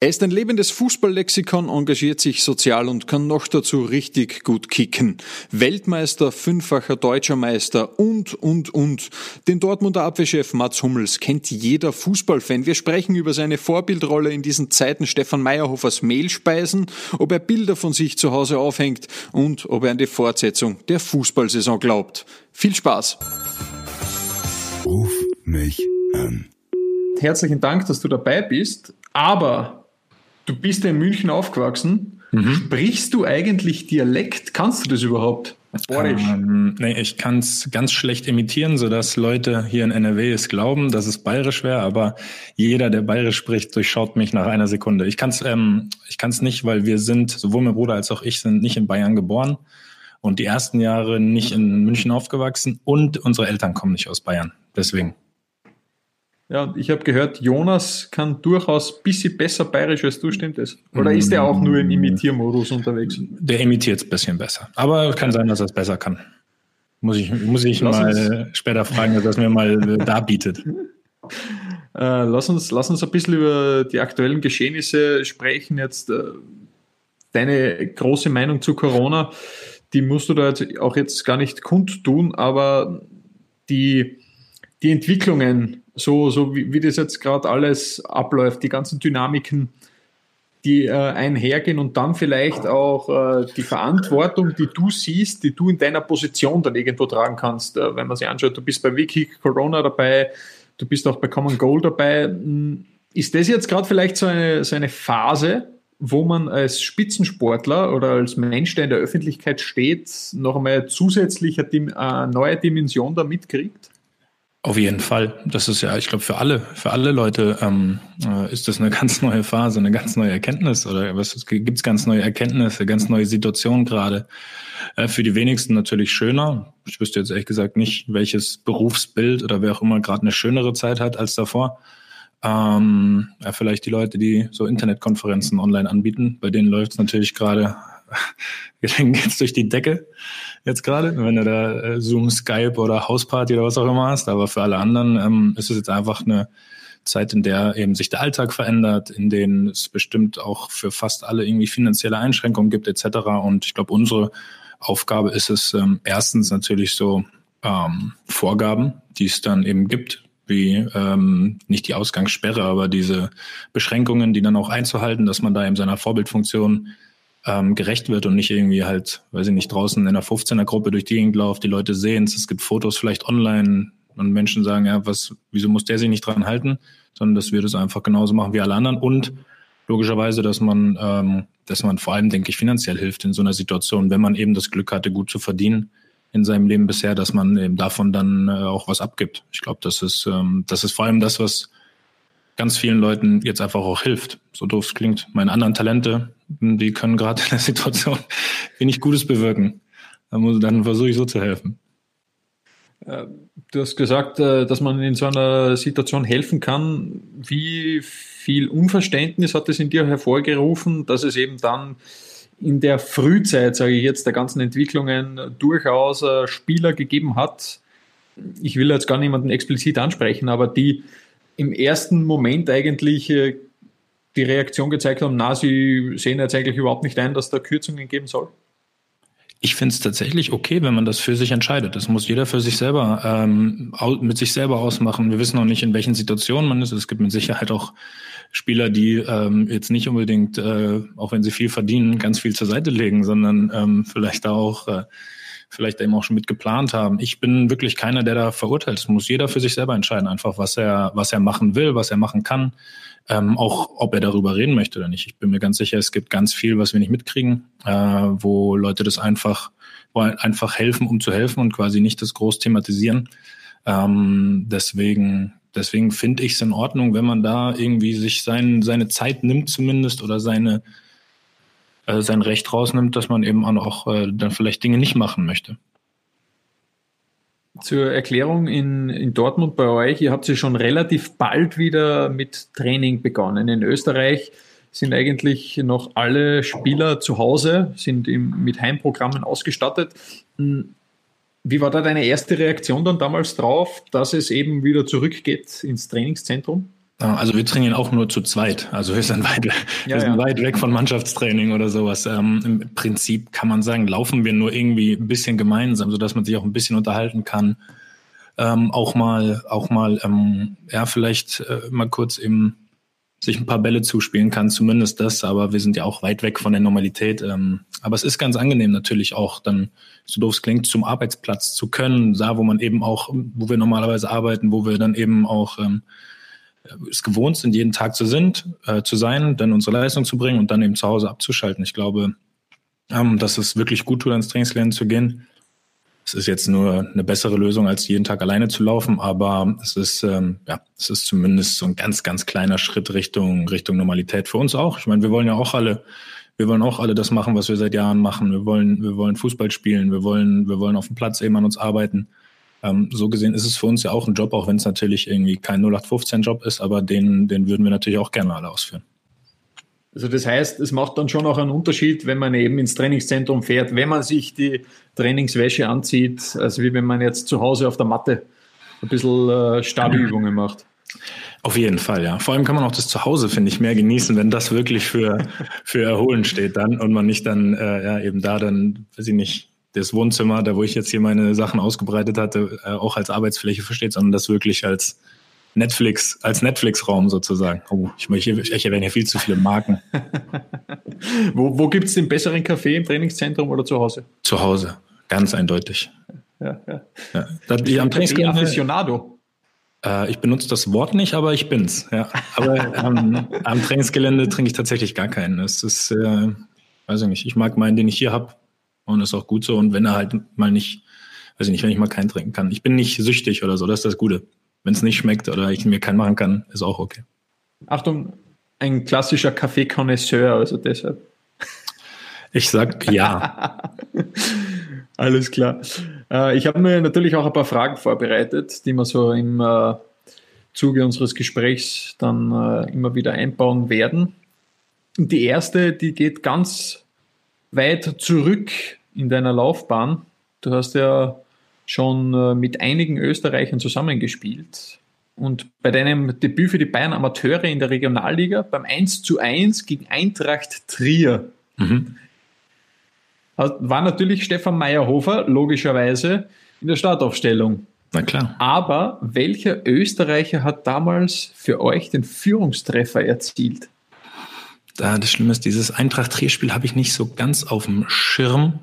Er ist ein lebendes Fußballlexikon, engagiert sich sozial und kann noch dazu richtig gut kicken. Weltmeister, fünffacher deutscher Meister und, und, und. Den Dortmunder Abwehrchef Mats Hummels kennt jeder Fußballfan. Wir sprechen über seine Vorbildrolle in diesen Zeiten Stefan Meyerhofers Mehlspeisen, ob er Bilder von sich zu Hause aufhängt und ob er an die Fortsetzung der Fußballsaison glaubt. Viel Spaß! Ruf mich an. Herzlichen Dank, dass du dabei bist. Aber Du bist ja in München aufgewachsen. Mhm. Sprichst du eigentlich Dialekt? Kannst du das überhaupt? Ähm, nee, ich kann es ganz schlecht imitieren, sodass Leute hier in NRW es glauben, dass es bayerisch wäre, aber jeder, der bayerisch spricht, durchschaut mich nach einer Sekunde. Ich kann es ähm, ich kann's nicht, weil wir sind, sowohl mein Bruder als auch ich, sind nicht in Bayern geboren und die ersten Jahre nicht in München aufgewachsen und unsere Eltern kommen nicht aus Bayern. Deswegen. Ja, ich habe gehört, Jonas kann durchaus ein bisschen besser bayerisch als du, stimmt das? Oder ist er auch nur im Imitiermodus unterwegs? Der imitiert es ein bisschen besser. Aber kann sein, dass er es besser kann. Muss ich, muss ich mal später fragen, dass er es mir mal äh, darbietet. Äh, lass, uns, lass uns ein bisschen über die aktuellen Geschehnisse sprechen. Jetzt äh, deine große Meinung zu Corona, die musst du da jetzt auch jetzt gar nicht kundtun, aber die, die Entwicklungen so, so wie, wie das jetzt gerade alles abläuft, die ganzen Dynamiken, die äh, einhergehen und dann vielleicht auch äh, die Verantwortung, die du siehst, die du in deiner Position dann irgendwo tragen kannst. Äh, wenn man sich anschaut, du bist bei Wiki Corona dabei, du bist auch bei Common Goal dabei. Hm, ist das jetzt gerade vielleicht so eine, so eine Phase, wo man als Spitzensportler oder als Mensch, der in der Öffentlichkeit steht, noch einmal zusätzlich eine neue Dimension da mitkriegt? Auf jeden Fall. Das ist ja, ich glaube, für alle, für alle Leute ähm, äh, ist das eine ganz neue Phase, eine ganz neue Erkenntnis oder was gibt's ganz neue Erkenntnisse, ganz neue Situationen gerade. Äh, für die wenigsten natürlich schöner. Ich wüsste jetzt ehrlich gesagt nicht, welches Berufsbild oder wer auch immer gerade eine schönere Zeit hat als davor. Ähm, ja, vielleicht die Leute, die so Internetkonferenzen online anbieten, bei denen läuft es natürlich gerade geht's durch die Decke jetzt gerade, wenn du da äh, Zoom, Skype oder Hausparty oder was auch immer hast. Aber für alle anderen ähm, ist es jetzt einfach eine Zeit, in der eben sich der Alltag verändert, in denen es bestimmt auch für fast alle irgendwie finanzielle Einschränkungen gibt etc. Und ich glaube, unsere Aufgabe ist es ähm, erstens natürlich so ähm, Vorgaben, die es dann eben gibt, wie ähm, nicht die Ausgangssperre, aber diese Beschränkungen, die dann auch einzuhalten, dass man da eben seiner Vorbildfunktion ähm, gerecht wird und nicht irgendwie halt, weiß ich nicht, draußen in einer 15er-Gruppe durch die Gegend läuft, die Leute sehen es, es gibt Fotos vielleicht online und Menschen sagen, ja, was, wieso muss der sich nicht dran halten, sondern dass wir das einfach genauso machen wie alle anderen und logischerweise, dass man, ähm, dass man vor allem, denke ich, finanziell hilft in so einer Situation, wenn man eben das Glück hatte, gut zu verdienen in seinem Leben bisher, dass man eben davon dann äh, auch was abgibt. Ich glaube, das ist, ähm, das ist vor allem das, was ganz vielen Leuten jetzt einfach auch hilft. So doof es klingt. Meine anderen Talente, die können gerade in der Situation wenig Gutes bewirken. Dann, dann versuche ich so zu helfen. Äh, du hast gesagt, äh, dass man in so einer Situation helfen kann. Wie viel Unverständnis hat es in dir hervorgerufen, dass es eben dann in der Frühzeit, sage ich jetzt, der ganzen Entwicklungen durchaus äh, Spieler gegeben hat? Ich will jetzt gar niemanden explizit ansprechen, aber die im ersten Moment eigentlich äh, die Reaktion gezeigt haben, na, sie sehen jetzt eigentlich überhaupt nicht ein, dass da Kürzungen geben soll? Ich finde es tatsächlich okay, wenn man das für sich entscheidet. Das muss jeder für sich selber ähm, mit sich selber ausmachen. Wir wissen noch nicht, in welchen Situationen man ist. Es gibt mit Sicherheit auch Spieler, die ähm, jetzt nicht unbedingt, äh, auch wenn sie viel verdienen, ganz viel zur Seite legen, sondern ähm, vielleicht auch äh, vielleicht eben auch schon mit geplant haben. Ich bin wirklich keiner, der da verurteilt. Es muss jeder für sich selber entscheiden, einfach was er, was er machen will, was er machen kann, ähm, auch ob er darüber reden möchte oder nicht. Ich bin mir ganz sicher, es gibt ganz viel, was wir nicht mitkriegen, äh, wo Leute das einfach, einfach helfen, um zu helfen und quasi nicht das groß thematisieren. Ähm, deswegen deswegen finde ich es in Ordnung, wenn man da irgendwie sich sein, seine Zeit nimmt zumindest oder seine äh, sein Recht rausnimmt, dass man eben auch äh, dann vielleicht Dinge nicht machen möchte. Zur Erklärung in, in Dortmund bei euch, ihr habt ja schon relativ bald wieder mit Training begonnen. In Österreich sind eigentlich noch alle Spieler zu Hause, sind im, mit Heimprogrammen ausgestattet. Hm, wie war da deine erste Reaktion dann damals drauf, dass es eben wieder zurückgeht ins Trainingszentrum? Also wir trainieren auch nur zu zweit. Also wir sind weit, ja, wir sind ja. weit weg von Mannschaftstraining oder sowas. Ähm, Im Prinzip kann man sagen, laufen wir nur irgendwie ein bisschen gemeinsam, sodass man sich auch ein bisschen unterhalten kann. Ähm, auch mal, auch mal, ähm, ja, vielleicht äh, mal kurz im sich ein paar Bälle zuspielen kann, zumindest das, aber wir sind ja auch weit weg von der Normalität. Ähm, aber es ist ganz angenehm natürlich auch dann, so doof es klingt, zum Arbeitsplatz zu können, da wo man eben auch, wo wir normalerweise arbeiten, wo wir dann eben auch ähm, es gewohnt sind, jeden Tag zu sind, äh, zu sein, dann unsere Leistung zu bringen und dann eben zu Hause abzuschalten. Ich glaube, ähm, dass es wirklich gut tut, ans Trainingsgelände zu gehen. Es ist jetzt nur eine bessere Lösung, als jeden Tag alleine zu laufen, aber es ist, ähm, ja, es ist zumindest so ein ganz, ganz kleiner Schritt Richtung, Richtung Normalität für uns auch. Ich meine, wir wollen ja auch alle, wir wollen auch alle das machen, was wir seit Jahren machen. Wir wollen, wir wollen Fußball spielen, wir wollen, wir wollen auf dem Platz eben an uns arbeiten. Ähm, so gesehen ist es für uns ja auch ein Job, auch wenn es natürlich irgendwie kein 0815-Job ist, aber den, den würden wir natürlich auch gerne alle ausführen. Also das heißt, es macht dann schon auch einen Unterschied, wenn man eben ins Trainingszentrum fährt, wenn man sich die Trainingswäsche anzieht, als wie wenn man jetzt zu Hause auf der Matte ein bisschen äh, Stabübungen macht. Auf jeden Fall, ja. Vor allem kann man auch das Zuhause, finde ich, mehr genießen, wenn das wirklich für, für Erholen steht dann und man nicht dann äh, ja, eben da dann, weiß ich nicht, das Wohnzimmer, da wo ich jetzt hier meine Sachen ausgebreitet hatte, äh, auch als Arbeitsfläche versteht, sondern das wirklich als Netflix, als Netflix-Raum sozusagen. Oh, ich, ich, ich erwähne hier viel zu viele Marken. wo wo gibt es den besseren Kaffee im Trainingszentrum oder zu Hause? Zu Hause, ganz eindeutig. Ja, ja. ja. Das, ich am Trainingsgelände, Aficionado. Äh, ich benutze das Wort nicht, aber ich bin's. Ja. Aber ähm, am Trainingsgelände trinke ich tatsächlich gar keinen. Es ist, äh, weiß ich nicht, ich mag meinen, den ich hier habe und ist auch gut so. Und wenn er halt mal nicht, weiß ich nicht, wenn ich mal keinen trinken kann. Ich bin nicht süchtig oder so, das ist das Gute. Wenn es nicht schmeckt oder ich mir keinen machen kann, ist auch okay. Achtung, ein klassischer Kaffeekonnoisseur, also deshalb. Ich sag ja. Alles klar. Äh, ich habe mir natürlich auch ein paar Fragen vorbereitet, die wir so im äh, Zuge unseres Gesprächs dann äh, immer wieder einbauen werden. Und die erste, die geht ganz weit zurück in deiner Laufbahn. Du hast ja schon äh, mit einigen Österreichern zusammengespielt. Und bei deinem Debüt für die Bayern Amateure in der Regionalliga beim 1 zu 1 gegen Eintracht Trier mhm. war natürlich Stefan Meyerhofer logischerweise in der Startaufstellung. Na klar. Aber welcher Österreicher hat damals für euch den Führungstreffer erzielt? das Schlimme ist, dieses Eintracht-Trier-Spiel habe ich nicht so ganz auf dem Schirm.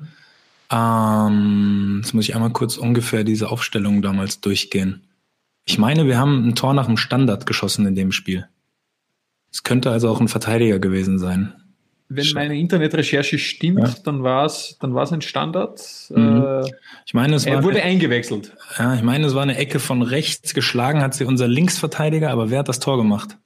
Ähm, jetzt muss ich einmal kurz ungefähr diese Aufstellung damals durchgehen. Ich meine, wir haben ein Tor nach dem Standard geschossen in dem Spiel. Es könnte also auch ein Verteidiger gewesen sein. Wenn meine Internetrecherche stimmt, ja. dann war es dann war's ein Standard. Mhm. Äh, ich meine, es er wurde eingewechselt. Ja, ich meine, es war eine Ecke von rechts geschlagen, hat sie unser Linksverteidiger, aber wer hat das Tor gemacht?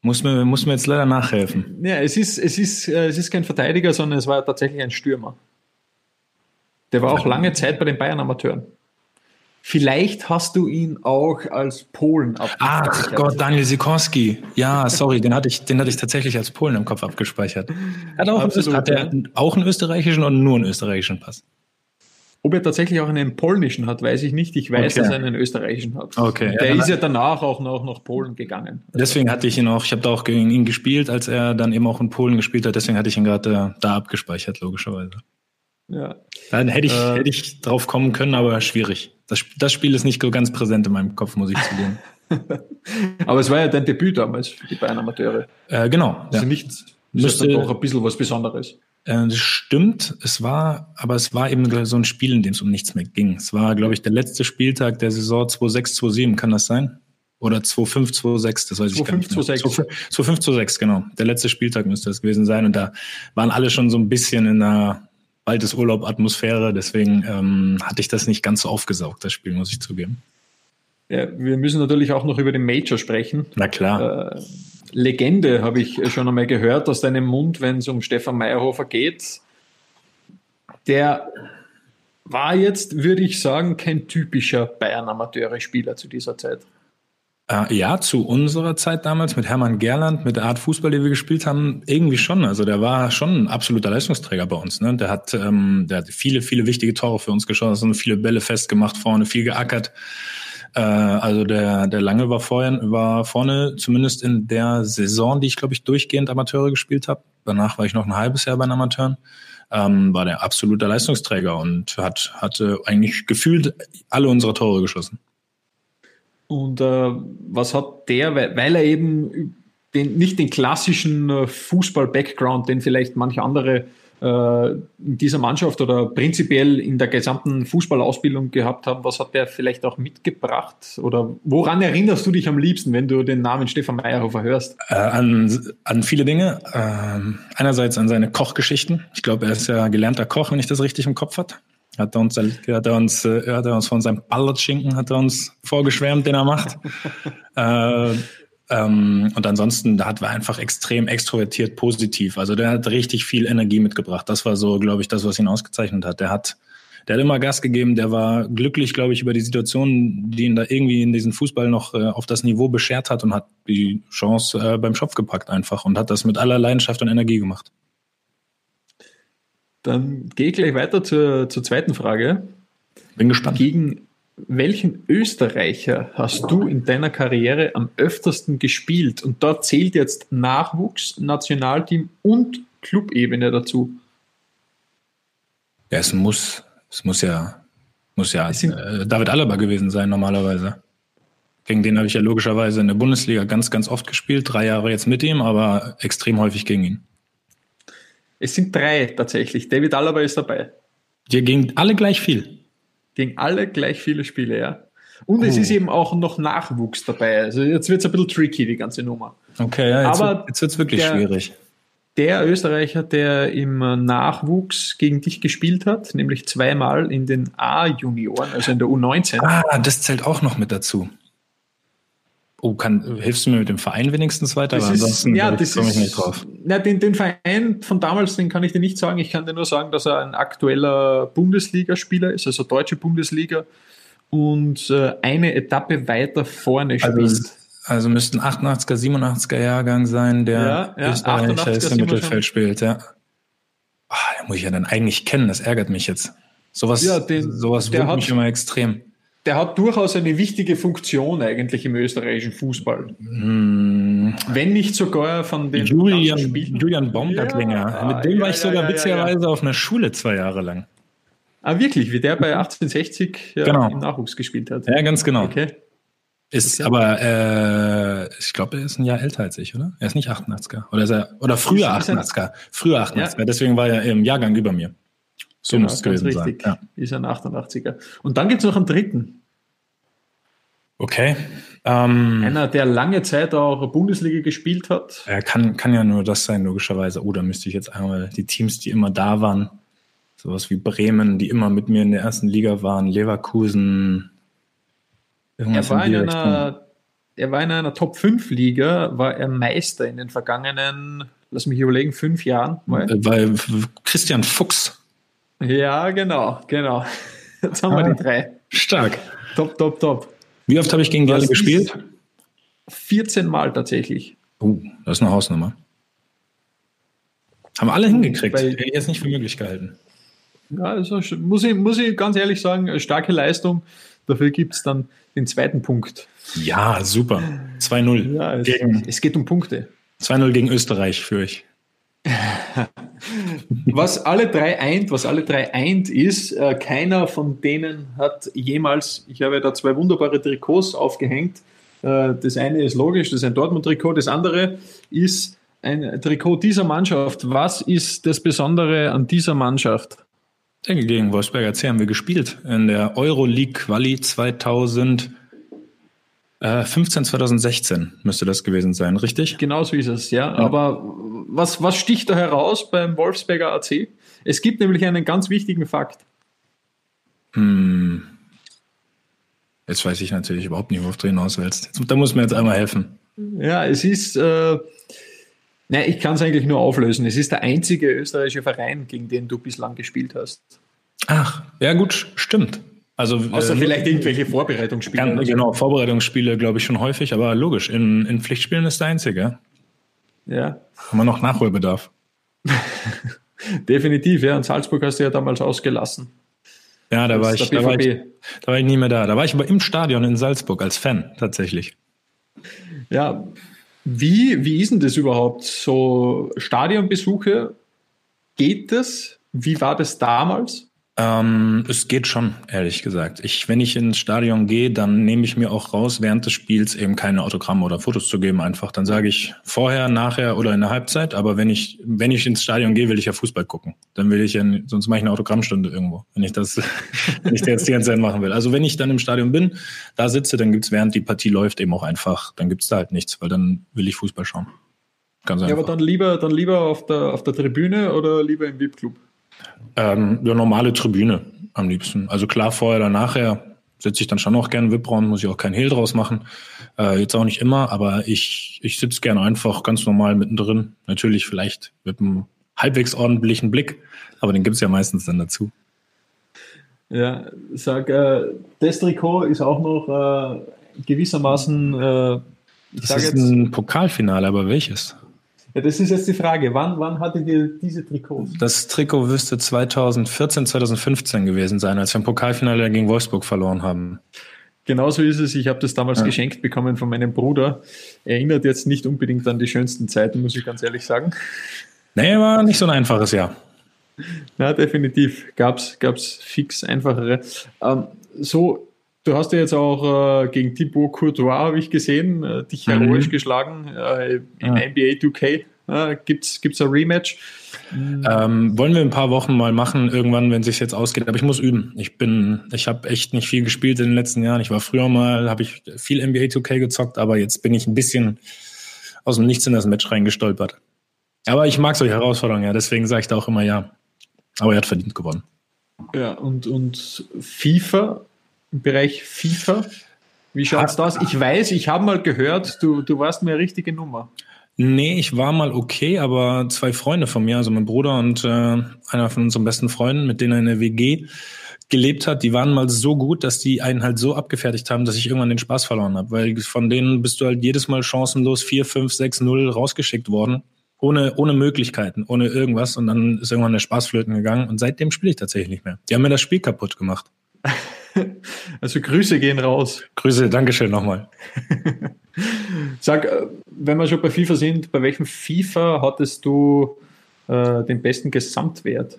Muss mir, muss mir jetzt leider nachhelfen. Ja, es ist, es, ist, äh, es ist kein Verteidiger, sondern es war tatsächlich ein Stürmer. Der war auch lange Zeit bei den Bayern Amateuren. Vielleicht hast du ihn auch als Polen abgespeichert. Ach Gott, Daniel Sikorski. Ja, sorry, den hatte ich, den hatte ich tatsächlich als Polen im Kopf abgespeichert. Hat, auch Absolut, hat er auch einen österreichischen und nur einen österreichischen Pass? Ob er tatsächlich auch einen polnischen hat, weiß ich nicht. Ich weiß, okay. dass er einen österreichischen hat. Okay. Der ja, ist ja danach auch noch nach Polen gegangen. Deswegen hatte ich ihn auch, ich habe da auch gegen ihn gespielt, als er dann eben auch in Polen gespielt hat. Deswegen hatte ich ihn gerade äh, da abgespeichert, logischerweise. Ja. Dann hätte ich, äh, hätte ich drauf kommen können, aber schwierig. Das, das Spiel ist nicht so ganz präsent in meinem Kopf, muss ich zugeben. aber es war ja dein Debüt damals für die Bayern Amateure. Äh, genau. Also ja. nicht, müsste ist doch ein bisschen was Besonderes. Äh, das stimmt, es war, aber es war eben so ein Spiel, in dem es um nichts mehr ging. Es war, glaube ich, der letzte Spieltag der Saison 2-6, 2-7, kann das sein? Oder 2-5, 2-6, das weiß 2, ich gar nicht. 2-5, 2-5, 2-6, genau. Der letzte Spieltag müsste das gewesen sein. Und da waren alle schon so ein bisschen in einer bald ist Urlaub-Atmosphäre. Deswegen ähm, hatte ich das nicht ganz so aufgesaugt, das Spiel, muss ich zugeben. Ja, wir müssen natürlich auch noch über den Major sprechen. Na klar. Äh, Legende habe ich schon einmal gehört aus deinem Mund, wenn es um Stefan Meyerhofer geht. Der war jetzt, würde ich sagen, kein typischer Bayern-Amateure-Spieler zu dieser Zeit. Äh, ja, zu unserer Zeit damals mit Hermann Gerland, mit der Art Fußball, die wir gespielt haben, irgendwie schon. Also der war schon ein absoluter Leistungsträger bei uns. Ne? Der hat, ähm, der hat viele, viele wichtige Tore für uns geschossen, viele Bälle festgemacht vorne, viel geackert. Äh, also der, der Lange war vorher war vorne, zumindest in der Saison, die ich, glaube ich, durchgehend Amateure gespielt habe. Danach war ich noch ein halbes Jahr bei den Amateuren. Ähm, war der absolute Leistungsträger und hat hatte eigentlich gefühlt alle unsere Tore geschossen. Und äh, was hat der, weil, er eben den, nicht den klassischen äh, Fußball-Background, den vielleicht manche andere in dieser Mannschaft oder prinzipiell in der gesamten Fußballausbildung gehabt haben, was hat der vielleicht auch mitgebracht? Oder woran erinnerst du dich am liebsten, wenn du den Namen Stefan Meyerhofer hörst? Äh, an, an viele Dinge. Äh, einerseits an seine Kochgeschichten. Ich glaube, er ist ja gelernter Koch, wenn ich das richtig im Kopf hat. Hat er uns, hat er uns, äh, hat er uns von seinem Ballertschinken hat er uns vorgeschwärmt, den er macht. äh, ähm, und ansonsten, da hat er einfach extrem extrovertiert positiv. Also der hat richtig viel Energie mitgebracht. Das war so, glaube ich, das, was ihn ausgezeichnet hat. Der hat, der hat immer Gas gegeben. Der war glücklich, glaube ich, über die Situation, die ihn da irgendwie in diesen Fußball noch äh, auf das Niveau beschert hat und hat die Chance äh, beim Schopf gepackt einfach und hat das mit aller Leidenschaft und Energie gemacht. Dann gehe ich gleich weiter zur, zur zweiten Frage. Bin gespannt. Gegen welchen Österreicher hast du in deiner Karriere am öftersten gespielt? Und dort zählt jetzt Nachwuchs, Nationalteam und Clubebene dazu. Ja, es muss, es muss ja, muss ja äh, David Alaba gewesen sein normalerweise. Gegen den habe ich ja logischerweise in der Bundesliga ganz, ganz oft gespielt. Drei Jahre jetzt mit ihm, aber extrem häufig gegen ihn. Es sind drei tatsächlich. David Alaba ist dabei. Wir gegen alle gleich viel gegen alle gleich viele Spiele, ja. Und oh. es ist eben auch noch Nachwuchs dabei. Also jetzt wird es ein bisschen tricky, die ganze Nummer. Okay, ja, jetzt, Aber jetzt wird es wirklich der, schwierig. Der Österreicher, der im Nachwuchs gegen dich gespielt hat, nämlich zweimal in den A-Junioren, also in der U19. Ah, das zählt auch noch mit dazu. Oh, kann, hilfst du mir mit dem Verein wenigstens weiter? Das ansonsten ja, das komme ich nicht drauf. Na, den, den Verein von damals, den kann ich dir nicht sagen. Ich kann dir nur sagen, dass er ein aktueller Bundesligaspieler ist, also deutsche Bundesliga und äh, eine Etappe weiter vorne also, spielt. Also müssten 88er, 87er Jahrgang sein, der ja, ja, Österreicher ist im Mittelfeld spielt, ja. Oh, den muss ich ja dann eigentlich kennen, das ärgert mich jetzt. Sowas, ja, den, sowas wurmt mich immer extrem der hat durchaus eine wichtige Funktion eigentlich im österreichischen Fußball. Hm. Wenn nicht sogar von den Julian, Julian Baumgartlinger. Ja, Mit dem ja, war ich sogar ja, witzigerweise auf einer Schule zwei Jahre lang. Ah, wirklich? Wie der bei 1860 genau. im Nachwuchs gespielt hat? Ja, ganz genau. Okay. Ist aber, äh, ich glaube, er ist ein Jahr älter als ich, oder? Er ist nicht 88er. Oder, ist er, oder früher 88er. Früher 88er. Deswegen war er im Jahrgang über mir. So genau, muss es gewesen richtig. sein. Ja. Ist ein 88er. Und dann gibt es noch einen dritten. Okay. Ähm, Einer, der lange Zeit auch Bundesliga gespielt hat. Er kann, kann ja nur das sein, logischerweise. Oh, da müsste ich jetzt einmal die Teams, die immer da waren, sowas wie Bremen, die immer mit mir in der ersten Liga waren, Leverkusen. Er war, in einer, er war in einer Top-5-Liga, war er Meister in den vergangenen, lass mich überlegen, fünf Jahren. Mal. Weil Christian Fuchs ja, genau, genau. Jetzt haben ah, wir die drei. Stark. Top, top, top. Wie oft habe ich gegen alle gespielt? 14 Mal tatsächlich. Oh, das ist eine Hausnummer. Haben alle hingekriegt. Bei, Hätte ich jetzt nicht für möglich gehalten. Ja, also muss ich, muss ich ganz ehrlich sagen, starke Leistung. Dafür gibt es dann den zweiten Punkt. Ja, super. 2-0. Ja, es, es, geht um Punkte. 2-0 gegen Österreich für euch. was alle drei eint, was alle drei eint, ist, äh, keiner von denen hat jemals, ich habe da zwei wunderbare Trikots aufgehängt. Äh, das eine ist logisch, das ist ein Dortmund-Trikot, das andere ist ein Trikot dieser Mannschaft. Was ist das Besondere an dieser Mannschaft? Gegen Wolfsberger C haben wir gespielt in der Euroleague Quali 2000. 15 2016 müsste das gewesen sein, richtig? Genau so ist es, ja. ja. Aber was, was sticht da heraus beim Wolfsberger AC? Es gibt nämlich einen ganz wichtigen Fakt. Hm. Jetzt weiß ich natürlich überhaupt nicht, worauf du hinaus willst. Da muss mir jetzt einmal helfen. Ja, es ist, äh, na, ich kann es eigentlich nur auflösen. Es ist der einzige österreichische Verein, gegen den du bislang gespielt hast. Ach, ja gut, stimmt. Also, Außer äh, vielleicht irgendwelche Vorbereitungsspiele. Ja, genau, Vorbereitungsspiele glaube ich schon häufig, aber logisch, in, in Pflichtspielen ist der einzige. Ja. Haben wir noch Nachholbedarf. Definitiv, ja. Und Salzburg hast du ja damals ausgelassen. Ja, da war, ich, da, war ich, da war ich nie mehr da. Da war ich aber im Stadion in Salzburg als Fan tatsächlich. Ja, wie, wie ist denn das überhaupt? So Stadionbesuche, geht das? Wie war das damals? Ähm, es geht schon, ehrlich gesagt. Ich, wenn ich ins Stadion gehe, dann nehme ich mir auch raus, während des Spiels eben keine Autogramme oder Fotos zu geben. Einfach, dann sage ich vorher, nachher oder in der Halbzeit. Aber wenn ich, wenn ich ins Stadion gehe, will ich ja Fußball gucken. Dann will ich ja, sonst mache ich eine Autogrammstunde irgendwo, wenn ich das, wenn ich das jetzt die ganze Zeit machen will. Also wenn ich dann im Stadion bin, da sitze, dann gibt's während die Partie läuft eben auch einfach, dann gibt's da halt nichts, weil dann will ich Fußball schauen. Ganz einfach. Ja, aber dann lieber, dann lieber auf der, auf der Tribüne oder lieber im VIP-Club? Ähm, ja, normale Tribüne am liebsten. Also klar, vorher oder nachher sitze ich dann schon auch gerne VIP-Raum, muss ich auch keinen Hehl draus machen. Äh, jetzt auch nicht immer, aber ich, ich sitze gerne einfach ganz normal mittendrin. Natürlich vielleicht mit einem halbwegs ordentlichen Blick, aber den gibt's ja meistens dann dazu. Ja, sag, äh, das Trikot ist auch noch äh, gewissermaßen. Äh, das ist jetzt, ein Pokalfinale, aber welches? Ja, das ist jetzt die Frage. Wann, wann hattet ihr diese Trikots? Das Trikot müsste 2014, 2015 gewesen sein, als wir im Pokalfinale gegen Wolfsburg verloren haben. Genauso ist es. Ich habe das damals ja. geschenkt bekommen von meinem Bruder. Erinnert jetzt nicht unbedingt an die schönsten Zeiten, muss ich ganz ehrlich sagen. Nee, war nicht so ein einfaches Jahr. Ja, definitiv. Gab es fix einfachere. Ähm, so Du hast ja jetzt auch äh, gegen Thibaut Courtois, habe ich gesehen, äh, dich mhm. heroisch geschlagen äh, im ja. NBA 2K. Äh, Gibt es ein Rematch? Ähm, wollen wir ein paar Wochen mal machen, irgendwann, wenn es sich jetzt ausgeht. Aber ich muss üben. Ich bin, ich habe echt nicht viel gespielt in den letzten Jahren. Ich war früher mal, habe ich viel NBA 2K gezockt, aber jetzt bin ich ein bisschen aus dem Nichts in das Match reingestolpert. Aber ich mag solche Herausforderungen, ja. Deswegen sage ich da auch immer ja. Aber er hat verdient gewonnen. Ja, und, und FIFA im Bereich FIFA. Wie schaut es aus? Ich weiß, ich habe mal gehört, du, du warst mir eine richtige Nummer. Nee, ich war mal okay, aber zwei Freunde von mir, also mein Bruder und äh, einer von unseren besten Freunden, mit denen er in der WG gelebt hat, die waren mal so gut, dass die einen halt so abgefertigt haben, dass ich irgendwann den Spaß verloren habe. Weil von denen bist du halt jedes Mal chancenlos 4, 5, 6, 0 rausgeschickt worden. Ohne, ohne Möglichkeiten, ohne irgendwas. Und dann ist irgendwann der Spaß flöten gegangen. Und seitdem spiele ich tatsächlich nicht mehr. Die haben mir das Spiel kaputt gemacht. Also Grüße gehen raus. Grüße, Dankeschön nochmal. Sag, äh, wenn wir schon bei FIFA sind, bei welchem FIFA hattest du äh, den besten Gesamtwert?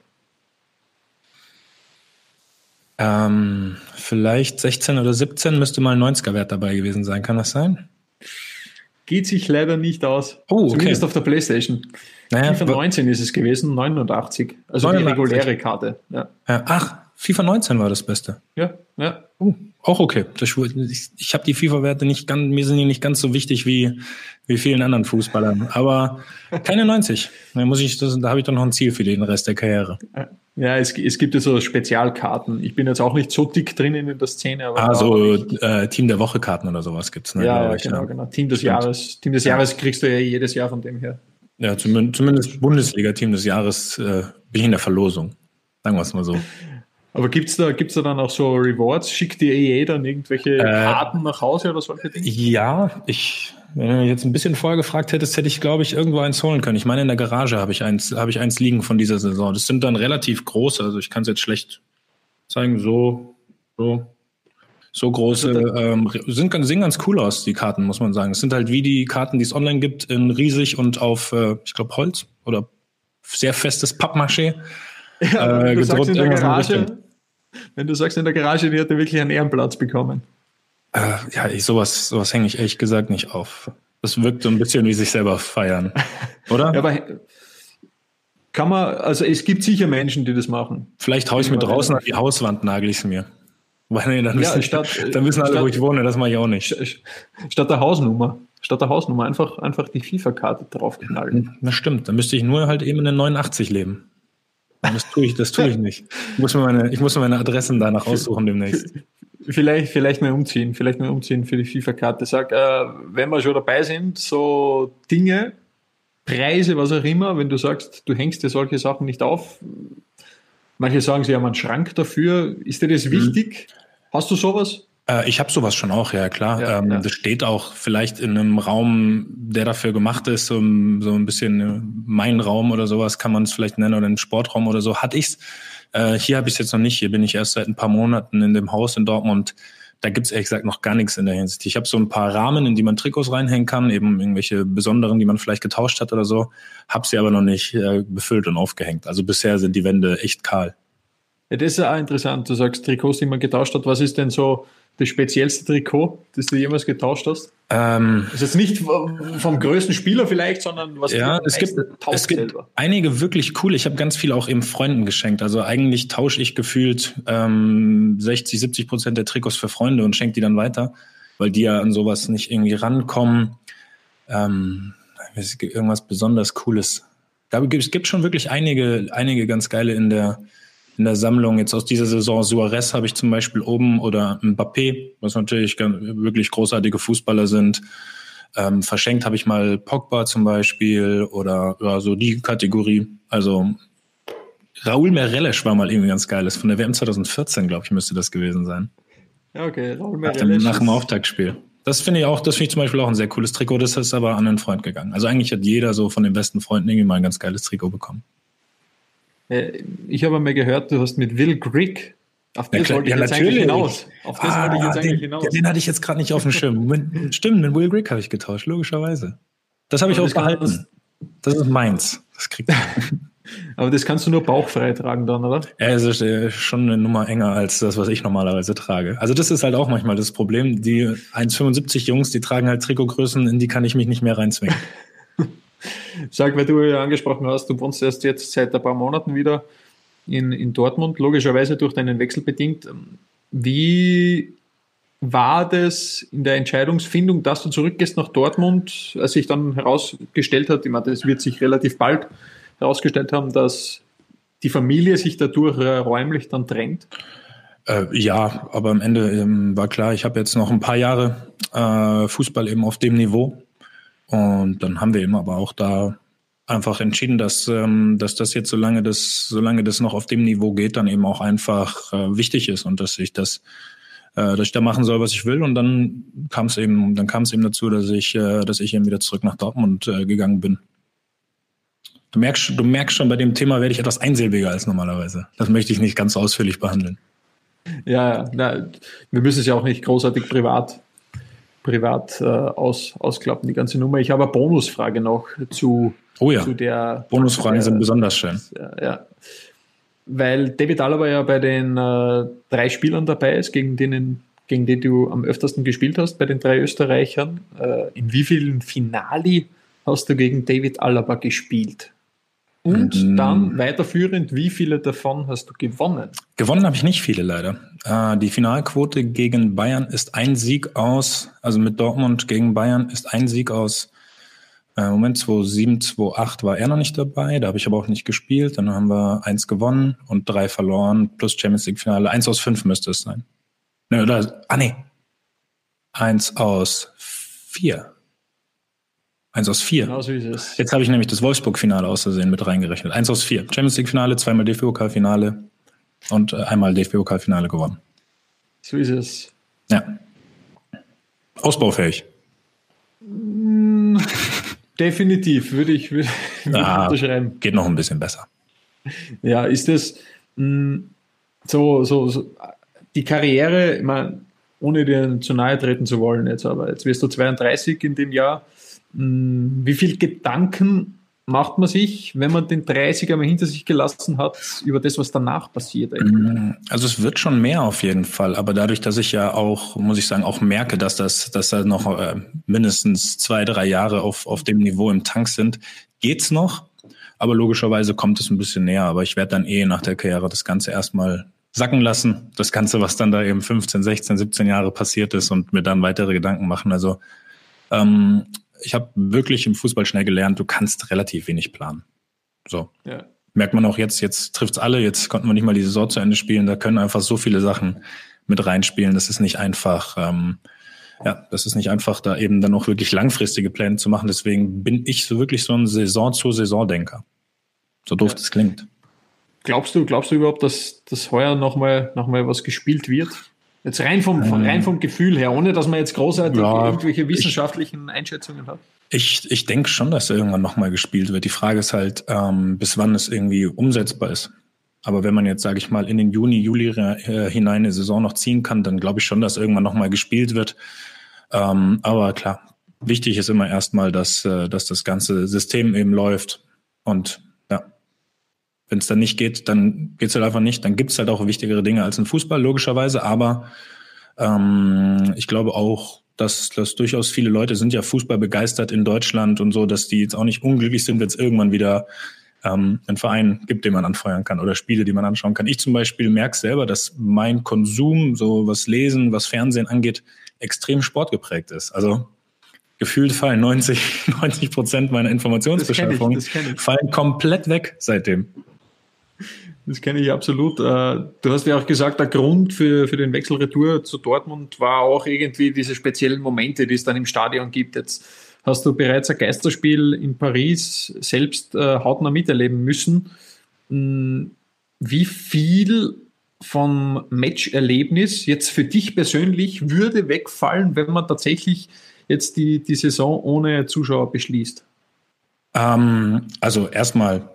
Ähm, vielleicht 16 oder 17 müsste mal ein 90er-Wert dabei gewesen sein. Kann das sein? Geht sich leider nicht aus. Oh, okay. Zumindest auf der Playstation. Naja, FIFA 19 ist es gewesen, 89. Also 89. die reguläre Karte. Ja. Ach, FIFA 19 war das Beste. Ja, ja. Uh, auch okay. Das, ich ich habe die FIFA-Werte nicht ganz, mir sind die nicht ganz so wichtig wie, wie vielen anderen Fußballern. Aber keine 90. Da muss ich, das, da habe ich dann noch ein Ziel für den Rest der Karriere. Ja, es, es gibt ja so Spezialkarten. Ich bin jetzt auch nicht so dick drinnen in der Szene. Aber ah, so äh, Team der Woche-Karten oder sowas gibt's. Ne, ja, ich, genau, ja. genau. Team des Stimmt. Jahres. Team des Jahres kriegst du ja jedes Jahr von dem her. Ja, zumindest, zumindest Bundesliga-Team des Jahres äh, bin ich in der Verlosung. Sagen wir es mal so. Aber gibt es da, gibt's da dann auch so Rewards? Schickt dir EA dann irgendwelche äh, Karten nach Hause oder solche Dinge? Ja, ich, wenn du jetzt ein bisschen vorher gefragt hättest, hätte ich, glaube ich, irgendwo eins holen können. Ich meine, in der Garage habe ich eins, habe ich eins liegen von dieser Saison. Das sind dann relativ große, also ich kann es jetzt schlecht zeigen, so, so, so große, ähm, sind, sehen ganz cool aus, die Karten, muss man sagen. Es sind halt wie die Karten, die es online gibt, in riesig und auf, äh, ich glaube, Holz oder sehr festes Pappmaché. Ja, äh, gedruckt in der Garage, wenn du sagst, in der Garage, die hat er wirklich einen Ehrenplatz bekommen. Äh, ja, ich, sowas, sowas hänge ich ehrlich gesagt nicht auf. Das wirkt so ein bisschen wie sich selber feiern, oder? ja, aber kann man, also es gibt sicher Menschen, die das machen. Vielleicht haue ich mir draußen an die Hauswand, nagel ich es mir. Weil nee, dann, ja, wissen, statt, dann wissen alle, statt, wo ich wohne, das mache ich auch nicht. Statt der Hausnummer. Statt der Hausnummer einfach, einfach die FIFA-Karte draufknallen. Das stimmt. Dann müsste ich nur halt eben in den 89 leben. Das tue ich, das tue ich nicht. Ich muss mir meine, ich muss mir meine Adressen danach aussuchen demnächst. Vielleicht, vielleicht mal umziehen, vielleicht mal umziehen für die FIFA-Karte. Sag, äh, wenn wir schon dabei sind, so Dinge, Preise, was auch immer, wenn du sagst, du hängst dir solche Sachen nicht auf. Manche sagen, sie haben einen Schrank dafür. Ist dir das mhm. wichtig? Hast du sowas? Äh, ich habe sowas schon auch, ja klar. Ja, ähm, ja. Das steht auch vielleicht in einem Raum, der dafür gemacht ist, so, so ein bisschen äh, mein Raum oder sowas kann man es vielleicht nennen oder ein Sportraum oder so. Hatte ich's. Äh, hier habe ich es jetzt noch nicht. Hier bin ich erst seit ein paar Monaten in dem Haus in Dortmund. Da gibt's ehrlich gesagt noch gar nichts in der Hinsicht. Ich habe so ein paar Rahmen, in die man Trikots reinhängen kann, eben irgendwelche besonderen, die man vielleicht getauscht hat oder so. Hab sie aber noch nicht äh, befüllt und aufgehängt. Also bisher sind die Wände echt kahl. Ja, das ist ja auch interessant. Du sagst Trikots, die man getauscht hat. Was ist denn so das speziellste Trikot, das du jemals getauscht hast? Ähm, ist jetzt nicht vom größten Spieler vielleicht, sondern was ja, es gibt, es gibt selber. einige wirklich cool. Ich habe ganz viel auch eben Freunden geschenkt. Also eigentlich tausche ich gefühlt ähm, 60, 70 Prozent der Trikots für Freunde und schenke die dann weiter, weil die ja an sowas nicht irgendwie rankommen. Ähm, irgendwas besonders Cooles. Da gibt es gibt schon wirklich einige, einige ganz geile in der in der Sammlung. Jetzt aus dieser Saison Suarez habe ich zum Beispiel oben oder Mbappé, was natürlich ganz, wirklich großartige Fußballer sind. Ähm, verschenkt habe ich mal Pogba zum Beispiel oder ja, so die Kategorie. Also Raúl Mereles war mal irgendwie ganz geiles. Von der WM 2014, glaube ich, müsste das gewesen sein. Ja, okay. Raúl Mereles. Nach dem Auftaktspiel. Das finde ich auch, das finde ich zum Beispiel auch ein sehr cooles Trikot. Das ist aber an einen Freund gegangen. Also eigentlich hat jeder so von den besten Freunden irgendwie mal ein ganz geiles Trikot bekommen. Äh, ich habe einmal gehört, du hast mit Will Grigg auf das ja, wollte ich ja, jetzt natürlich. eigentlich hinaus. Auf das ah, wollte ich jetzt den, eigentlich hinaus. Den hatte ich jetzt gerade nicht auf dem Schirm. Stimmt, mit Will Grigg habe ich getauscht, logischerweise. Das habe ich auch behalten. Das ist meins. Das kriegt Aber das kannst du nur bauchfrei tragen dann, oder? Ja, es ist äh, schon eine Nummer enger als das, was ich normalerweise trage. Also das ist halt auch manchmal das Problem. Die 1,75 Jungs, die tragen halt Trikotgrößen, in die kann ich mich nicht mehr reinzwingen. Sag, weil du ja angesprochen hast, du wohnst erst jetzt seit ein paar Monaten wieder in, in Dortmund, logischerweise durch deinen Wechsel bedingt. Wie war das in der Entscheidungsfindung, dass du zurückgehst nach Dortmund, als sich dann herausgestellt hat, ich meine, das wird sich relativ bald herausgestellt haben, dass die Familie sich dadurch räumlich dann trennt? Äh, ja, aber am Ende ähm, war klar, ich habe jetzt noch ein paar Jahre äh, Fußball eben auf dem Niveau und dann haben wir eben aber auch da einfach entschieden, dass, ähm, dass das jetzt, solange das, solange das noch auf dem Niveau geht, dann eben auch einfach äh, wichtig ist und dass ich das, äh, dass ich da machen soll, was ich will. Und dann kam es eben, dann kam es eben dazu, dass ich, äh, dass ich eben wieder zurück nach Dortmund äh, gegangen bin. Du merkst, du merkst schon, bei dem Thema werde ich etwas einsilbiger als normalerweise. Das möchte ich nicht ganz ausführlich behandeln. Ja, na, wir müssen es ja auch nicht großartig privat privat äh, aus, ausklappen, die ganze Nummer. Ich habe eine Bonusfrage noch zu, oh ja. zu der. Bonusfragen äh, sind besonders schön. Ja, ja. Weil David Alaba ja bei den äh, drei Spielern dabei ist, gegen denen gegen die du am öftersten gespielt hast, bei den drei Österreichern. Äh, in wie vielen Finali hast du gegen David Alaba gespielt? Und mhm. dann weiterführend, wie viele davon hast du gewonnen? Gewonnen habe ich nicht viele leider. Äh, die Finalquote gegen Bayern ist ein Sieg aus, also mit Dortmund gegen Bayern ist ein Sieg aus, äh, Moment, 2007, 2008 war er noch nicht dabei, da habe ich aber auch nicht gespielt. Dann haben wir eins gewonnen und drei verloren, plus Champions League Finale. Eins aus fünf müsste es sein. Ne, oder, ah nee, eins aus vier. Eins aus vier. Genau so ist es. Jetzt habe ich nämlich das Wolfsburg-Finale auszusehen mit reingerechnet. Eins aus vier. Champions League-Finale, zweimal DFB-Pokal-Finale und äh, einmal DFB-Pokal-Finale gewonnen. So ist es. Ja. Ausbaufähig. Mm, definitiv, würde ich, würde, würde ah, unterschreiben. Geht noch ein bisschen besser. Ja, ist das mh, mm, so, so, so, die Karriere, ich meine, ohne dir zu nahe treten zu wollen jetzt, aber jetzt wirst du 32 in dem Jahr. Hm, wie viel Gedanken macht man sich, wenn man den 30er mal hinter sich gelassen hat, über das, was danach passiert? Eigentlich? Hm, also es wird schon mehr auf jeden Fall, aber dadurch, dass ich ja auch, muss ich sagen, auch merke, dass das, dass da noch äh, mindestens zwei, drei Jahre auf, auf dem Niveau im Tank sind, geht's noch. Aber logischerweise kommt es ein bisschen näher. Aber ich werde dann eh nach der Karriere das Ganze erstmal sacken lassen. Das Ganze, was dann da eben 15, 16, 17 Jahre passiert ist und mir dann weitere Gedanken machen. Also ähm, ich habe wirklich im Fußball schnell gelernt, du kannst relativ wenig planen. So. Ja. Merkt man auch jetzt, jetzt trifft's alle, jetzt konnten wir nicht mal die Saison zu Ende spielen, da können einfach so viele Sachen mit reinspielen. Das ist nicht einfach, ähm, ja, das ist nicht einfach, da eben dann auch wirklich langfristige Pläne zu machen. Deswegen bin ich so wirklich so ein Saison zu Saison-Denker. So doof ja. das klingt. Glaubst du, glaubst du überhaupt, dass, dass heuer nochmal noch mal was gespielt wird? Jetzt rein vom, ähm, rein vom Gefühl her, ohne dass man jetzt großartig ja, irgendwelche wissenschaftlichen ich, Einschätzungen hat. Ich, ich denke schon, dass irgendwann nochmal gespielt wird. Die Frage ist halt, ähm, bis wann es irgendwie umsetzbar ist. Aber wenn man jetzt, sage ich mal, in den Juni, Juli äh, hinein eine Saison noch ziehen kann, dann glaube ich schon, dass irgendwann nochmal gespielt wird. Ähm, aber klar, wichtig ist immer erstmal, dass, äh, dass das ganze System eben läuft. Und ja, wenn es dann nicht geht, dann geht es halt einfach nicht. Dann gibt es halt auch wichtigere Dinge als ein Fußball, logischerweise. Aber ähm, ich glaube auch, dass, dass durchaus viele Leute sind ja Fußball begeistert in Deutschland und so, dass die jetzt auch nicht unglücklich sind, wenn es irgendwann wieder ähm, einen Verein gibt, den man anfeuern kann oder Spiele, die man anschauen kann. Ich zum Beispiel merke selber, dass mein Konsum, so was Lesen, was Fernsehen angeht, extrem sportgeprägt ist. Also gefühlt fallen 90, 90 Prozent meiner Informationsbeschaffung fallen komplett weg seitdem. Das kenne ich absolut. Äh, du hast ja auch gesagt, der Grund für, für den Wechsel Retour zu Dortmund war auch irgendwie diese speziellen Momente, die es dann im Stadion gibt. Jetzt hast du bereits ein Geisterspiel in Paris selbst äh, hautnah miterleben müssen. Hm, wie viel vom Matcherlebnis jetzt für dich persönlich würde wegfallen, wenn man tatsächlich jetzt die, die Saison ohne Zuschauer beschließt? Ähm, also erstmal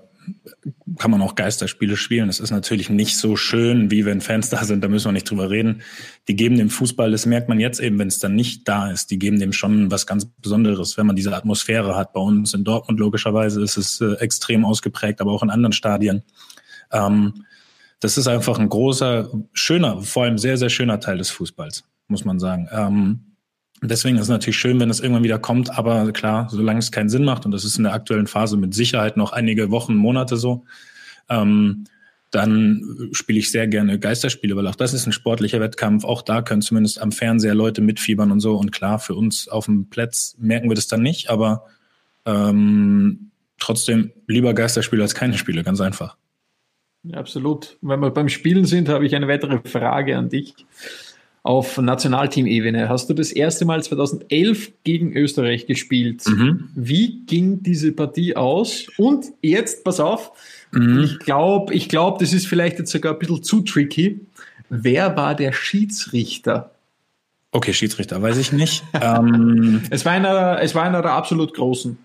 kann man auch Geisterspiele spielen. Das ist natürlich nicht so schön, wie wenn Fans da sind, da müssen wir nicht drüber reden. Die geben dem Fußball, das merkt man jetzt eben, wenn es dann nicht da ist, die geben dem schon was ganz Besonderes, wenn man diese Atmosphäre hat. Bei uns in Dortmund logischerweise ist es äh, extrem ausgeprägt, aber auch in anderen Stadien. Ähm, das ist einfach ein großer, schöner, vor allem sehr, sehr schöner Teil des Fußballs, muss man sagen. Ähm, Deswegen ist es natürlich schön, wenn es irgendwann wieder kommt, aber klar, solange es keinen Sinn macht, und das ist in der aktuellen Phase mit Sicherheit noch einige Wochen, Monate so, ähm, dann spiele ich sehr gerne Geisterspiele, weil auch das ist ein sportlicher Wettkampf. Auch da können zumindest am Fernseher Leute mitfiebern und so. Und klar, für uns auf dem Platz merken wir das dann nicht, aber ähm, trotzdem lieber Geisterspiele als keine Spiele, ganz einfach. Ja, absolut. Wenn wir beim Spielen sind, habe ich eine weitere Frage an dich auf Nationalteam-Ebene. Hast du das erste Mal 2011 gegen Österreich gespielt? Mhm. Wie ging diese Partie aus? Und jetzt, pass auf, mhm. ich glaube, ich glaub, das ist vielleicht jetzt sogar ein bisschen zu tricky. Wer war der Schiedsrichter? Okay, Schiedsrichter, weiß ich nicht. ähm, es, war einer, es war einer der absolut Großen.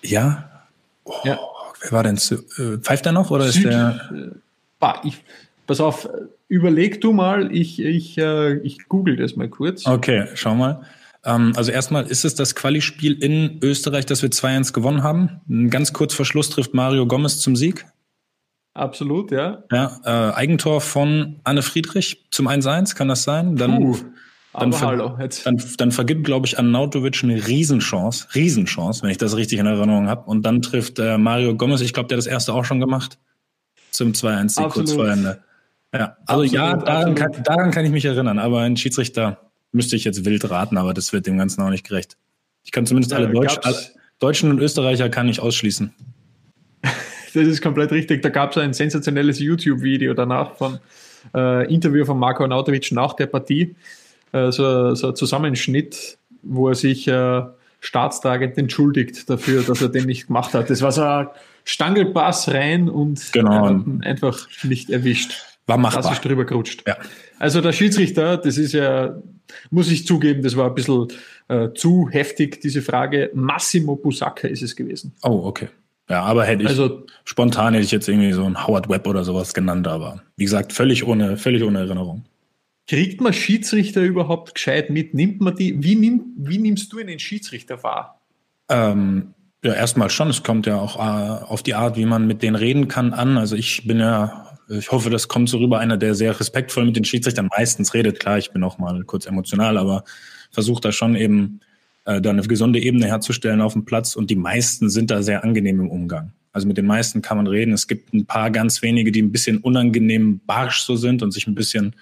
Ja? Oh, ja. Wer war denn zu, äh, pfeift er noch oder Süd, ist der? Äh, ich, pass auf, überleg du mal, ich, ich, äh, ich google das mal kurz. Okay, schau mal. Ähm, also erstmal ist es das Quali-Spiel in Österreich, das wir 2-1 gewonnen haben. Ganz kurz vor Schluss trifft Mario Gomez zum Sieg. Absolut, ja. Ja, äh, Eigentor von Anne Friedrich zum 1-1, kann das sein? Dann, Puh, dann, ver hallo, dann, dann, vergibt, glaube ich, Arnautovic eine Riesenchance, Riesenchance, wenn ich das richtig in Erinnerung habe. Und dann trifft äh, Mario Gomez, ich glaube, der hat das erste auch schon gemacht, zum 2-1 kurz vor Ende. Ja, also absolut, ja, daran kann, daran kann ich mich erinnern, aber ein Schiedsrichter müsste ich jetzt wild raten, aber das wird dem Ganzen auch nicht gerecht. Ich kann zumindest ja, alle, Deutsch, alle Deutschen und Österreicher kann ich ausschließen. das ist komplett richtig. Da gab es ein sensationelles YouTube-Video danach von äh, Interview von Marco Nautovic nach der Partie. Äh, so, so ein Zusammenschnitt, wo er sich äh, staatstragend entschuldigt dafür, dass er den nicht gemacht hat. Das war so ein Stangelpass rein und genau. einfach nicht erwischt. War machbar. Das ist drüber gerutscht. Ja. Also der Schiedsrichter, das ist ja, muss ich zugeben, das war ein bisschen äh, zu heftig, diese Frage. Massimo Busacca ist es gewesen. Oh, okay. Ja, aber hätte ich, also, spontan hätte ich jetzt irgendwie so ein Howard Webb oder sowas genannt, aber wie gesagt, völlig ohne, völlig ohne Erinnerung. Kriegt man Schiedsrichter überhaupt gescheit mit? Nimmt man die, wie, nimm, wie nimmst du einen Schiedsrichter wahr? Ähm, ja, erstmal schon. Es kommt ja auch äh, auf die Art, wie man mit denen reden kann, an. Also ich bin ja ich hoffe, das kommt so rüber, einer, der sehr respektvoll mit den Schiedsrichtern meistens redet. Klar, ich bin auch mal kurz emotional, aber versucht da schon eben äh, da eine gesunde Ebene herzustellen auf dem Platz und die meisten sind da sehr angenehm im Umgang. Also mit den meisten kann man reden. Es gibt ein paar ganz wenige, die ein bisschen unangenehm barsch so sind und sich ein bisschen,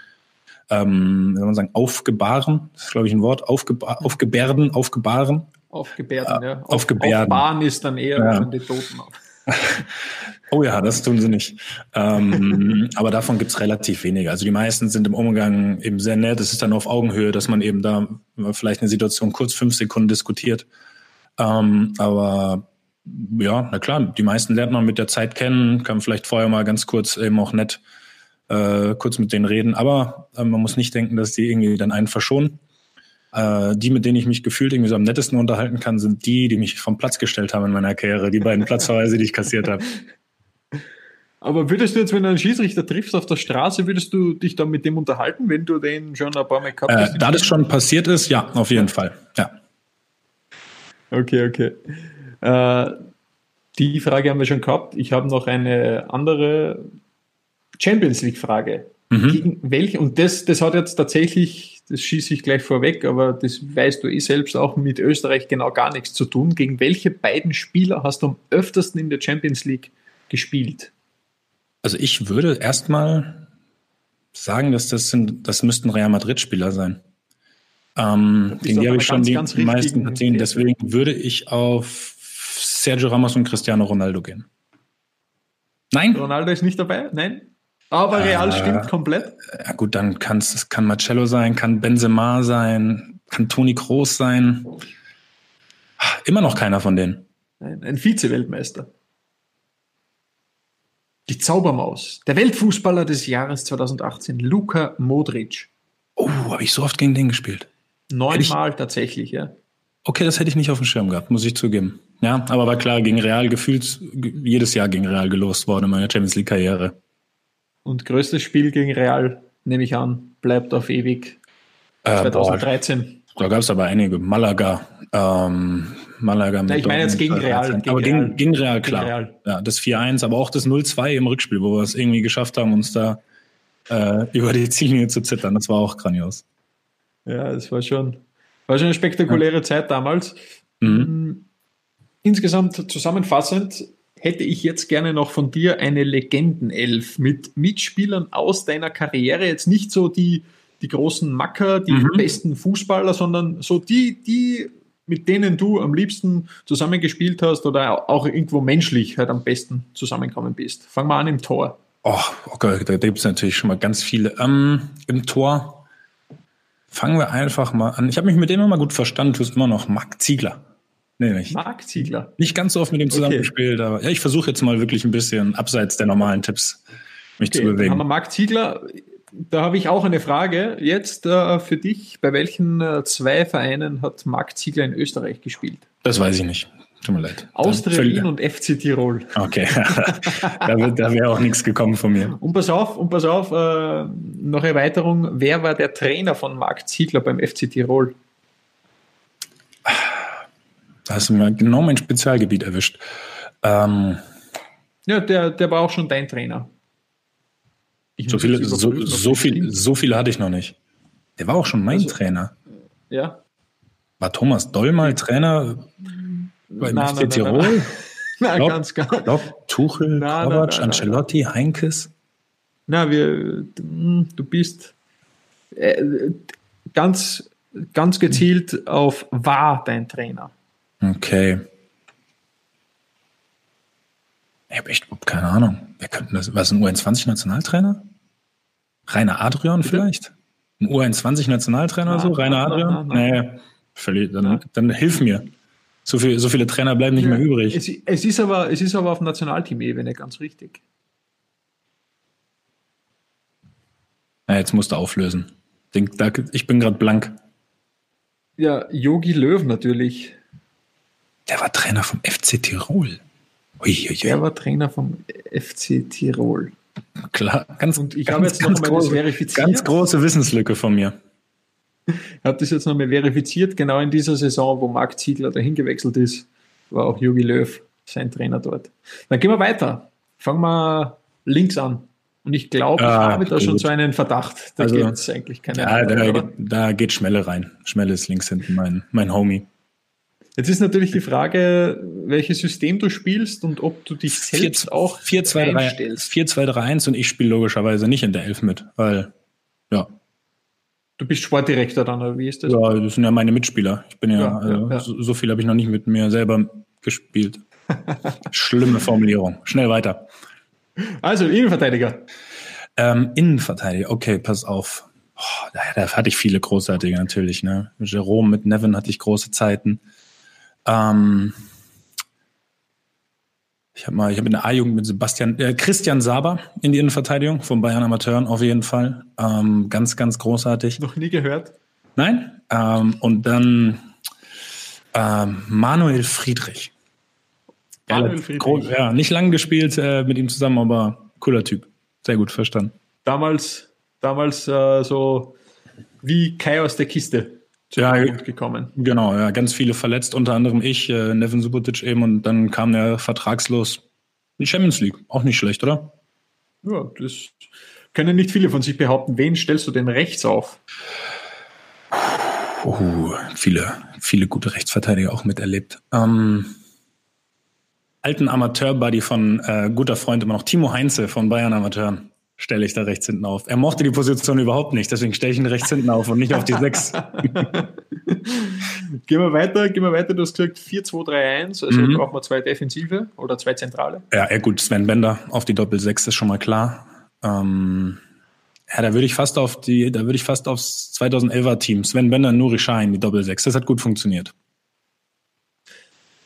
ähm, wie soll man sagen, aufgebaren. Das ist, glaube ich, ein Wort. Aufgeba aufgebärden, aufgebaren. Aufgebärden, äh, ja. Auf, aufgebärden. Aufbaren ist dann eher, ja. die Toten auf. Oh ja, das tun sie nicht. ähm, aber davon gibt's relativ wenige. Also die meisten sind im Umgang eben sehr nett. Es ist dann auf Augenhöhe, dass man eben da vielleicht eine Situation kurz fünf Sekunden diskutiert. Ähm, aber ja, na klar, die meisten lernt man mit der Zeit kennen, kann vielleicht vorher mal ganz kurz eben auch nett äh, kurz mit denen reden. Aber äh, man muss nicht denken, dass die irgendwie dann einen verschonen. Äh, die, mit denen ich mich gefühlt irgendwie so am nettesten unterhalten kann, sind die, die mich vom Platz gestellt haben in meiner Karriere, die beiden Platzverweise, die ich kassiert habe. Aber würdest du jetzt, wenn du einen Schiedsrichter triffst auf der Straße, würdest du dich dann mit dem unterhalten, wenn du den schon ein paar Mal gehabt hast? Äh, da das schon passiert ist, ja, auf jeden Fall. Ja. Okay, okay. Äh, die Frage haben wir schon gehabt. Ich habe noch eine andere Champions League-Frage. Mhm. Gegen welche, und das, das hat jetzt tatsächlich, das schieße ich gleich vorweg, aber das weißt du eh selbst auch mit Österreich genau gar nichts zu tun. Gegen welche beiden Spieler hast du am öftersten in der Champions League gespielt? Also ich würde erstmal sagen, dass das sind, das müssten Real Madrid-Spieler sein. Ähm, gegen die habe ich schon die meisten Partien. Deswegen würde ich auf Sergio Ramos und Cristiano Ronaldo gehen. Nein? Ronaldo ist nicht dabei? Nein? Aber Real äh, stimmt komplett. Ja gut, dann kann es kann Marcello sein, kann Benzema sein, kann Toni Kroos sein. Immer noch keiner von denen. Ein, ein Vize-Weltmeister. Die Zaubermaus. Der Weltfußballer des Jahres 2018, Luka Modric. Oh, habe ich so oft gegen den gespielt? Neunmal tatsächlich, ja. Okay, das hätte ich nicht auf dem Schirm gehabt, muss ich zugeben. Ja, aber war klar, gegen Real gefühlt jedes Jahr gegen Real gelost worden in meiner Champions League Karriere. Und größtes Spiel gegen Real, nehme ich an, bleibt auf ewig. Äh, 2013. Boah, da gab es aber einige. Malaga, ähm, Malaga. Ja, ich meine jetzt gegen Real. Gegen aber Real. Gegen, gegen Real, klar. Gegen Real. Ja, das 4-1, aber auch das 0-2 im Rückspiel, wo wir es irgendwie geschafft haben, uns da äh, über die Ziellinie zu zittern. Das war auch grandios. Ja, das war schon, war schon eine spektakuläre ja. Zeit damals. Mhm. Mm, insgesamt zusammenfassend hätte ich jetzt gerne noch von dir eine Legendenelf mit Mitspielern aus deiner Karriere. Jetzt nicht so die, die großen Macker, die mhm. besten Fußballer, sondern so die, die mit denen du am liebsten zusammengespielt hast oder auch irgendwo menschlich halt am besten zusammengekommen bist. Fangen wir an im Tor. Oh, okay, da gibt es natürlich schon mal ganz viele. Ähm, Im Tor fangen wir einfach mal an. Ich habe mich mit dem immer gut verstanden. Du bist immer noch Marc Ziegler. Nee, nicht. Marc Ziegler. Nicht ganz so oft mit dem zusammengespielt, okay. aber ja, ich versuche jetzt mal wirklich ein bisschen abseits der normalen Tipps mich okay, zu bewegen. Haben wir Marc Ziegler da habe ich auch eine Frage jetzt äh, für dich. Bei welchen äh, zwei Vereinen hat Marc Ziegler in Österreich gespielt? Das weiß ich nicht. Tut mir leid. Austria Wien und FC Tirol. Okay, da, da wäre auch nichts gekommen von mir. Und pass auf, und pass auf, äh, noch Erweiterung. Wer war der Trainer von Marc Ziegler beim FC Tirol? Da hast du mir genau mein Spezialgebiet erwischt. Ähm, ja, der, der war auch schon dein Trainer. so viele, so, so, viel, so viele hatte ich noch nicht. Der war auch schon mein also, Trainer. Ja. War Thomas Doll mal Trainer beim na, FC Tirol? Na, Klopp, ganz klar. Klopp, Tuchel, na, Kovac, na, Ancelotti, Heinkes. Na, wir, du bist äh, ganz, ganz gezielt auf war dein Trainer. Okay. Ich habe echt keine Ahnung. Wer könnte das? Was ein U21-Nationaltrainer? Rainer Adrian vielleicht? Ein U21-Nationaltrainer oder so? Rainer Adrian? Nee, völlig, dann, dann hilf mir. So, viel, so viele Trainer bleiben nicht mehr übrig. Es, es, ist aber, es ist aber auf Nationalteam-Ebene ganz richtig. Ja, jetzt musst du auflösen. Ich bin gerade blank. Ja, Yogi Löw natürlich. Der war Trainer vom FC Tirol. Uiuiui. Der war Trainer vom FC Tirol. Klar, ganz, und ich habe jetzt noch mal große, verifiziert. Ganz große Wissenslücke von mir. Ich habe das jetzt nochmal verifiziert. Genau in dieser Saison, wo Marc Ziegler dahin gewechselt ist, war auch Jogi Löw sein Trainer dort. Dann gehen wir weiter. Fangen wir links an. Und ich glaube, ich ah, habe da gut. schon so einen Verdacht. Da also, gibt es eigentlich keine ja, da, da, geht Schmelle rein. Schmelle ist links hinten mein, mein Homie. Jetzt ist natürlich die Frage, welches System du spielst und ob du dich selbst 4, auch 4, 2, 3, 4, 2, 3, 1 und ich spiele logischerweise nicht in der Elf mit, weil, ja. Du bist Sportdirektor dann, oder wie ist das? Ja, das sind ja meine Mitspieler. Ich bin ja, ja, also, ja, ja. So, so, viel habe ich noch nicht mit mir selber gespielt. Schlimme Formulierung. Schnell weiter. Also, Innenverteidiger. Ähm, Innenverteidiger, okay, pass auf. Oh, da, da, hatte ich viele großartige natürlich. Ne? Jerome mit Nevin hatte ich große Zeiten. Ähm, ich habe mal, ich habe in der A-Jugend mit Sebastian, äh, Christian Saber in die Innenverteidigung von Bayern Amateuren auf jeden Fall. Ähm, ganz, ganz großartig. Noch nie gehört? Nein. Ähm, und dann ähm, Manuel Friedrich. Manuel Friedrich. Ja, nicht lange gespielt äh, mit ihm zusammen, aber cooler Typ. Sehr gut verstanden. Damals, damals äh, so wie Kai aus der Kiste ja, gekommen. Genau, ja, ganz viele verletzt, unter anderem ich, äh, Nevin Subotic eben, und dann kam er vertragslos in die Champions League. Auch nicht schlecht, oder? Ja, das können nicht viele von sich behaupten. Wen stellst du denn rechts auf? Oh, viele, viele gute Rechtsverteidiger auch miterlebt. Ähm, alten Amateur-Buddy von äh, guter Freund immer noch, Timo Heinze von Bayern Amateuren, stelle ich da rechts hinten auf. Er mochte die Position überhaupt nicht, deswegen stelle ich ihn rechts hinten auf und nicht auf die 6. gehen wir weiter, gehen wir weiter. Du hast gesagt 4-2-3-1, also mhm. brauchen wir zwei Defensive oder zwei Zentrale. Ja, ja, gut, Sven Bender auf die Doppel-6 ist schon mal klar. Ähm, ja, da würde ich fast auf die, da würde ich fast aufs 2011er Team, Sven Bender, Nuri Schein, die Doppel-6. Das hat gut funktioniert.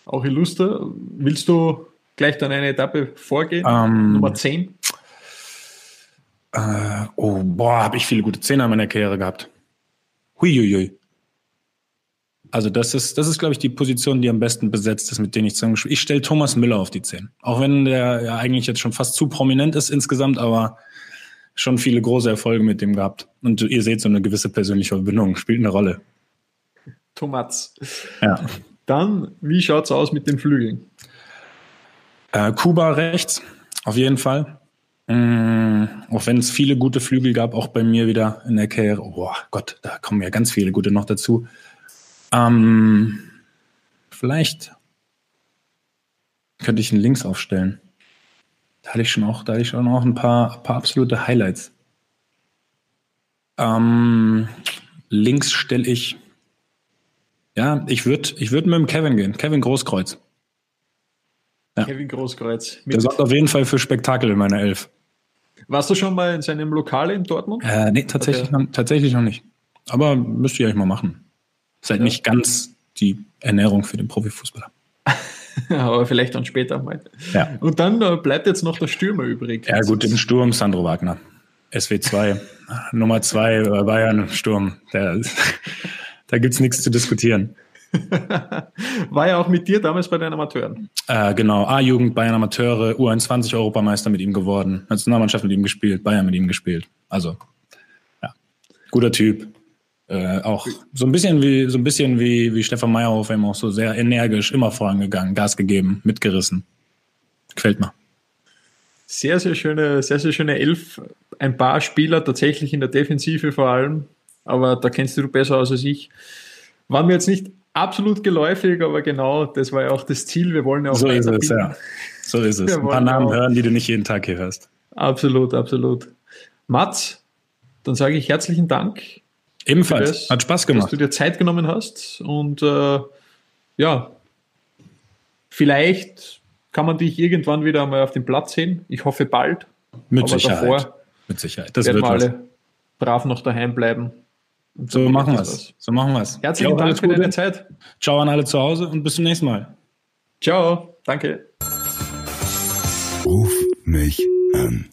Auch illuster. Willst du gleich dann eine Etappe vorgehen? Ähm, Nummer 10? Äh, oh, boah, habe ich viele gute Zehner in meiner Karriere gehabt. Huiuiui. Also das ist, das ist, glaube ich, die Position, die am besten besetzt ist, mit denen ich zusammengespielt Ich stelle Thomas Müller auf die 10. Auch wenn der ja eigentlich jetzt schon fast zu prominent ist insgesamt, aber schon viele große Erfolge mit dem gehabt. Und ihr seht, so eine gewisse persönliche Verbindung spielt eine Rolle. Thomas. Ja. Dann, wie schaut es aus mit den Flügeln? Äh, Kuba rechts, auf jeden Fall. Mm, auch wenn es viele gute Flügel gab, auch bei mir wieder in der Karriere. Oh Gott, da kommen ja ganz viele gute noch dazu. Ähm, vielleicht könnte ich einen Links aufstellen. Da hatte ich schon auch, da hatte ich schon auch ein paar, paar absolute Highlights. Ähm, links stelle ich ja, ich würde ich würd mit dem Kevin gehen. Kevin Großkreuz. Ja. Kevin Großkreuz. Der sorgt auf jeden Fall für Spektakel in meiner Elf. Warst du schon mal in seinem Lokal in Dortmund? Äh, nee, tatsächlich, okay. noch, tatsächlich noch nicht. Aber müsste ich eigentlich mal machen. Ist halt ja. nicht ganz die Ernährung für den Profifußballer. Aber vielleicht dann später mal. Ja. Und dann äh, bleibt jetzt noch der Stürmer übrig. Ja, gut, im Sturm Sandro Wagner. SW2, Nummer 2 Bayern Sturm. Der Da gibt es nichts zu diskutieren. War ja auch mit dir damals bei den Amateuren. Äh, genau, A-Jugend, Bayern Amateure, U21 Europameister mit ihm geworden, Nationalmannschaft mit ihm gespielt, Bayern mit ihm gespielt. Also, ja, guter Typ. Äh, auch so ein bisschen wie so ein bisschen wie, wie Stefan Meyerhoff, eben auch so sehr energisch, immer vorangegangen, Gas gegeben, mitgerissen. Gefällt mir. Sehr, sehr schöne, sehr, sehr schöne Elf. Ein paar Spieler tatsächlich in der Defensive vor allem, aber da kennst du besser aus als ich. War mir jetzt nicht absolut geläufig, aber genau, das war ja auch das Ziel. Wir wollen ja auch So ist es, ja. So ist es. Wir Ein paar Namen hören, die du nicht jeden Tag hier hörst. Absolut, absolut. Mats, dann sage ich herzlichen Dank. Ebenfalls. Das, Hat Spaß gemacht. Dass du dir Zeit genommen hast und äh, ja, vielleicht kann man dich irgendwann wieder mal auf dem Platz sehen. Ich hoffe bald. Mit aber Sicherheit. Davor Mit Sicherheit. Das werden wir alle brav noch daheim bleiben. So machen wir es. So machen wir es. Herzlichen Dank für deine Zeit. Ciao an alle zu Hause und bis zum nächsten Mal. Ciao. Danke. Ruf mich an.